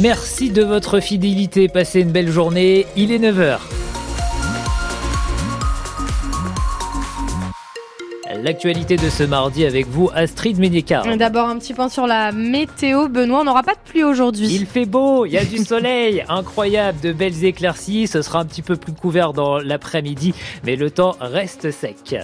Merci de votre fidélité. Passez une belle journée. Il est 9h. L'actualité de ce mardi avec vous, Astrid Ménicard. D'abord un petit point sur la météo. Benoît, on n'aura pas de pluie aujourd'hui. Il fait beau, il y a du soleil, incroyable, de belles éclaircies. Ce sera un petit peu plus couvert dans l'après-midi, mais le temps reste sec.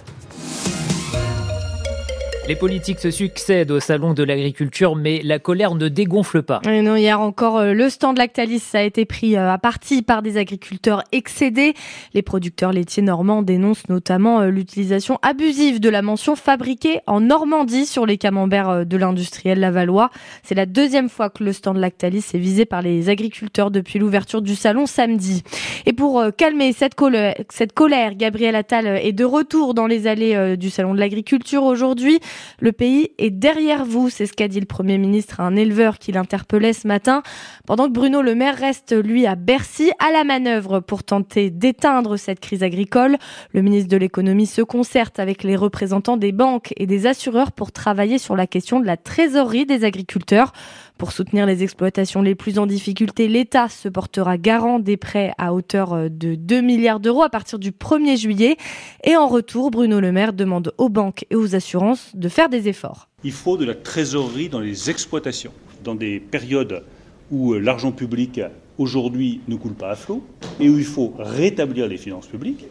Les politiques se succèdent au salon de l'agriculture, mais la colère ne dégonfle pas. non, hier encore, euh, le stand Lactalis a été pris euh, à partie par des agriculteurs excédés. Les producteurs laitiers normands dénoncent notamment euh, l'utilisation abusive de la mention fabriquée en Normandie sur les camemberts de l'industriel Lavallois. C'est la deuxième fois que le stand Lactalis est visé par les agriculteurs depuis l'ouverture du salon samedi. Et pour calmer cette colère, Gabriel Attal est de retour dans les allées du salon de l'agriculture aujourd'hui. Le pays est derrière vous, c'est ce qu'a dit le Premier ministre à un éleveur qui l'interpellait ce matin, pendant que Bruno Le Maire reste, lui, à Bercy, à la manœuvre pour tenter d'éteindre cette crise agricole. Le ministre de l'économie se concerte avec les représentants des banques et des assureurs pour travailler sur la question de la trésorerie des agriculteurs. Pour soutenir les exploitations les plus en difficulté, l'État se portera garant des prêts à hauteur euh, de 2 milliards d'euros à partir du 1er juillet. Et en retour, Bruno Le Maire demande aux banques et aux assurances de faire des efforts. Il faut de la trésorerie dans les exploitations, dans des périodes où euh, l'argent public aujourd'hui ne coule pas à flot et où il faut rétablir les finances publiques.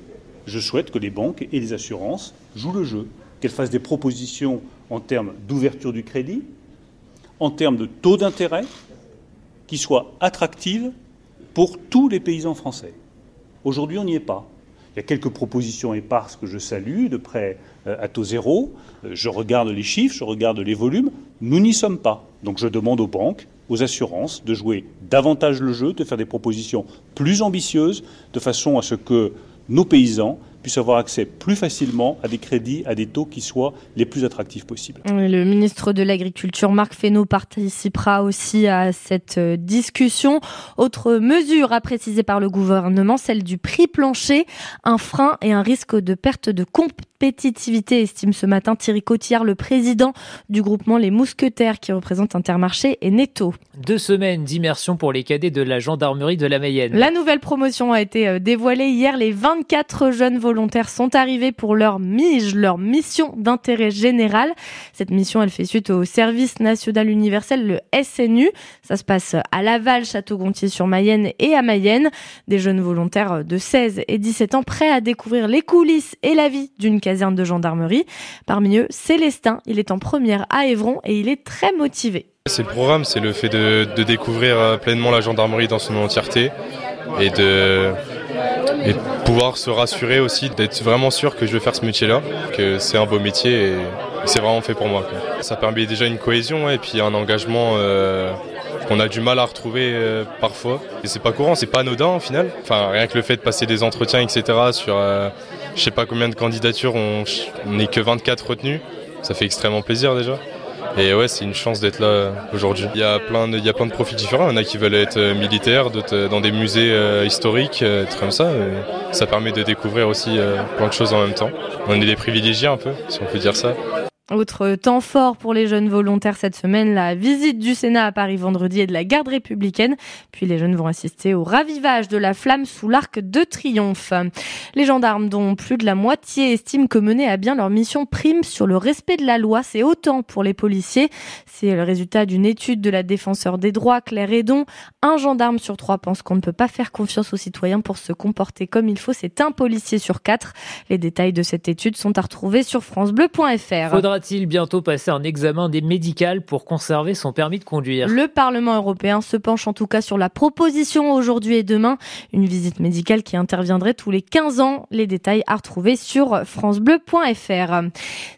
Je souhaite que les banques et les assurances jouent le jeu, qu'elles fassent des propositions en termes d'ouverture du crédit, en termes de taux d'intérêt qui soit attractive pour tous les paysans français. Aujourd'hui, on n'y est pas. Il y a quelques propositions éparses que je salue, de près euh, à taux zéro. Euh, je regarde les chiffres, je regarde les volumes. Nous n'y sommes pas. Donc je demande aux banques, aux assurances de jouer davantage le jeu, de faire des propositions plus ambitieuses, de façon à ce que nos paysans puissent avoir accès plus facilement à des crédits à des taux qui soient les plus attractifs possibles. Le ministre de l'Agriculture, Marc Fesneau, participera aussi à cette euh, discussion. Autre mesure à préciser par le gouvernement, celle du prix plancher, un frein et un risque de perte de compétitivité, estime ce matin Thierry Cotillard, le président du groupement Les Mousquetaires qui représente Intermarché et Netto. Deux semaines d'immersion pour les cadets de la gendarmerie de la Mayenne. La nouvelle promotion a été euh, dévoilée hier. Les 24 jeunes volontaires volontaires sont arrivés pour leur MIGE, leur mission d'intérêt général. Cette mission, elle fait suite au service national universel, le SNU. Ça se passe à Laval, Château-Gontier-sur-Mayenne et à Mayenne. Des jeunes volontaires de 16 et 17 ans prêts à découvrir les coulisses et la vie d'une caserne de gendarmerie. Parmi eux, Célestin. Il est en première à Évron et il est très motivé. C'est le programme, c'est le fait de, découvrir euh, pleinement la gendarmerie dans son entièreté et de pouvoir se rassurer aussi d'être vraiment sûr que je vais faire ce métier-là, que c'est un beau métier et c'est vraiment fait pour moi. Ça permet déjà une cohésion et puis un engagement euh, qu'on a du mal à retrouver euh, parfois. Et c'est pas courant, c'est pas anodin au final. Enfin, rien que le fait de passer des entretiens, etc. sur euh, je sais pas combien de candidatures, on n'est que 24 retenus. Ça fait extrêmement plaisir déjà. Et ouais, c'est une chance d'être là aujourd'hui. Il y a plein de, il profils différents. Il y en a qui veulent être euh, militaires, d'autres euh, dans des musées euh, historiques, être comme ça. ça permet de découvrir aussi plein de choses en même temps. On est des privilégiés un peu, si on peut dire ça. Autre temps fort pour les jeunes volontaires cette semaine, la visite du Sénat à Paris vendredi et de la garde républicaine. Puis les jeunes vont assister au ravivage de la flamme sous l'arc de triomphe. Les gendarmes, dont plus de la moitié estiment que mener à bien leur mission prime sur le respect de la loi, c'est autant pour les policiers. C'est le résultat d'une étude de la défenseur des droits, Claire Edon. Un gendarme sur trois pense qu'on ne peut pas faire confiance aux citoyens pour se comporter comme il faut. C'est un policier sur quatre. Les détails de cette étude sont à retrouver sur francebleu.fr il bientôt passer un examen des médicales pour conserver son permis de conduire Le Parlement européen se penche en tout cas sur la proposition aujourd'hui et demain, une visite médicale qui interviendrait tous les 15 ans. Les détails à retrouver sur francebleu.fr.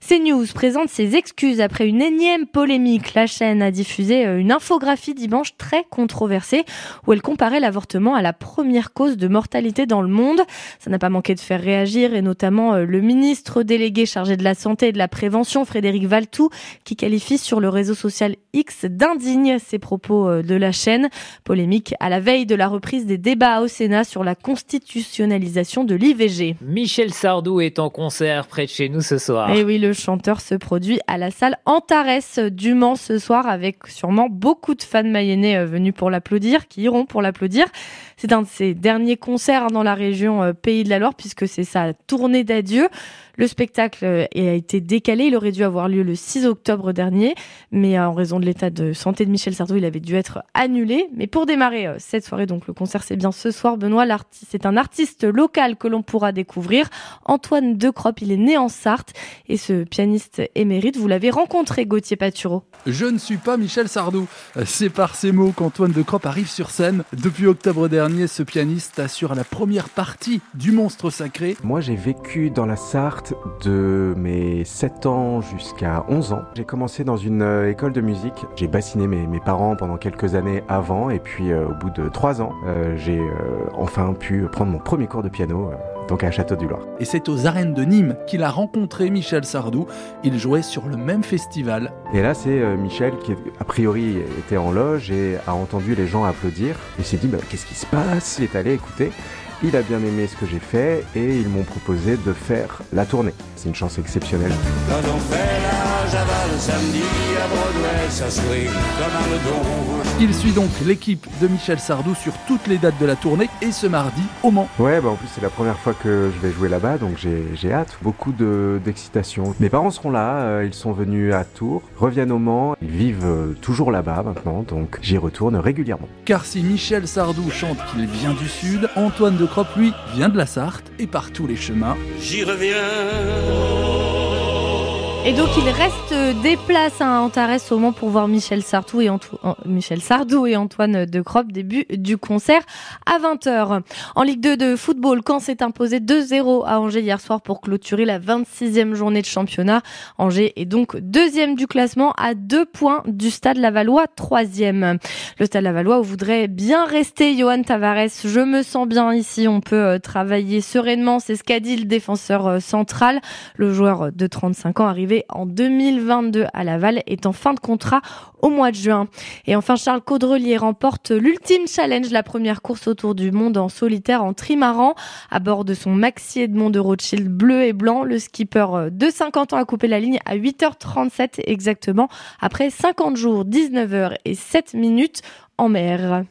CNews présente ses excuses après une énième polémique. La chaîne a diffusé euh, une infographie dimanche très controversée où elle comparait l'avortement à la première cause de mortalité dans le monde. Ça n'a pas manqué de faire réagir et notamment euh, le ministre délégué chargé de la santé et de la prévention Jean-Frédéric Valtou, qui qualifie sur le réseau social X d'indigne ces propos euh, de la chaîne. Polémique à la veille de la reprise des débats au Sénat sur la constitutionnalisation de l'IVG. Michel Sardou est en concert près de chez nous ce soir. Et oui, le chanteur se produit à la salle Antares du Mans ce soir avec sûrement beaucoup de fans mayennais euh, venus pour l'applaudir, qui iront pour l'applaudir. C'est un de ses derniers concerts dans la région euh, Pays de la Loire puisque c'est sa tournée d'adieu. Le spectacle euh, a été décalé, il aurait dû avoir lieu le 6 octobre dernier, mais en raison de l'état de santé de Michel Sardou, il avait dû être annulé. Mais pour démarrer cette soirée, donc le concert c'est bien ce soir, Benoît, c'est un artiste local que l'on pourra découvrir. Antoine Decroppe, il est né en Sarthe et ce pianiste émérite, vous l'avez rencontré, Gauthier Patureau. Je ne suis pas Michel Sardou. C'est par ces mots qu'Antoine Decroppe arrive sur scène. Depuis octobre dernier, ce pianiste assure la première partie du Monstre Sacré. Moi, j'ai vécu dans la Sarthe de mes 7 ans jusqu'à 11 ans. J'ai commencé dans une euh, école de musique. J'ai bassiné mes, mes, parents pendant quelques années avant et puis euh, au bout de 3 ans, euh, j'ai enfin pu prendre mon premier cours de piano donc à Château-du-Loir. Et c'est aux arènes de Nîmes qu'il a rencontré Michel Sardou. Il jouait sur le même festival. Et là, c'est Michel qui, a priori, était en loge et a entendu les gens applaudir. Il s'est dit, bah, qu'est-ce qui se passe? Il est allé écouter. Il a bien aimé ce que j'ai fait et ils m'ont proposé de faire la tournée. C'est une chance exceptionnelle. La samedi à Broadway, ça comme un il suit donc l'équipe de Michel Sardou sur toutes les dates de la tournée et ce mardi au Mans. Ouais, bah en plus c'est la première fois que je vais jouer là-bas, donc j'ai hâte. Beaucoup d'excitation. Mes parents seront là, euh, ils sont venus à Tours, reviennent au Mans, ils vivent euh, toujours là-bas maintenant, donc j'y retourne régulièrement. Car si Michel Sardou chante qu'il vient du Sud, Antoine de Croppe, lui, vient de la Sarthe et par tous les chemins. J'y reviens. Et donc il reste des places à Antares au Mans pour voir Michel Sardou et, Antoine de Croppe début du concert à 20h. En Ligue 2 de football, Caen s'est imposé 2-0 à Angers hier soir pour clôturer la 26e journée de championnat. Angers est donc deuxième du classement à deux points du Stade Lavallois, troisième. Le Stade Lavallois voudrait bien rester Johan Tavares. Je me sens bien ici, on peut euh, travailler sereinement, c'est ce qu'a dit le défenseur euh, central. Le joueur de 35 ans en 2022 à Laval est en fin de contrat au mois de juin. Et enfin, Charles Caudrelier remporte l'ultime challenge, la première course autour du monde en solitaire en trimaran. À bord de son Maxi Edmond de Rothschild bleu et blanc, le skipper de 50 ans a coupé la ligne à 8h37 exactement, après 50 jours, 19 h et 7 minutes en mer.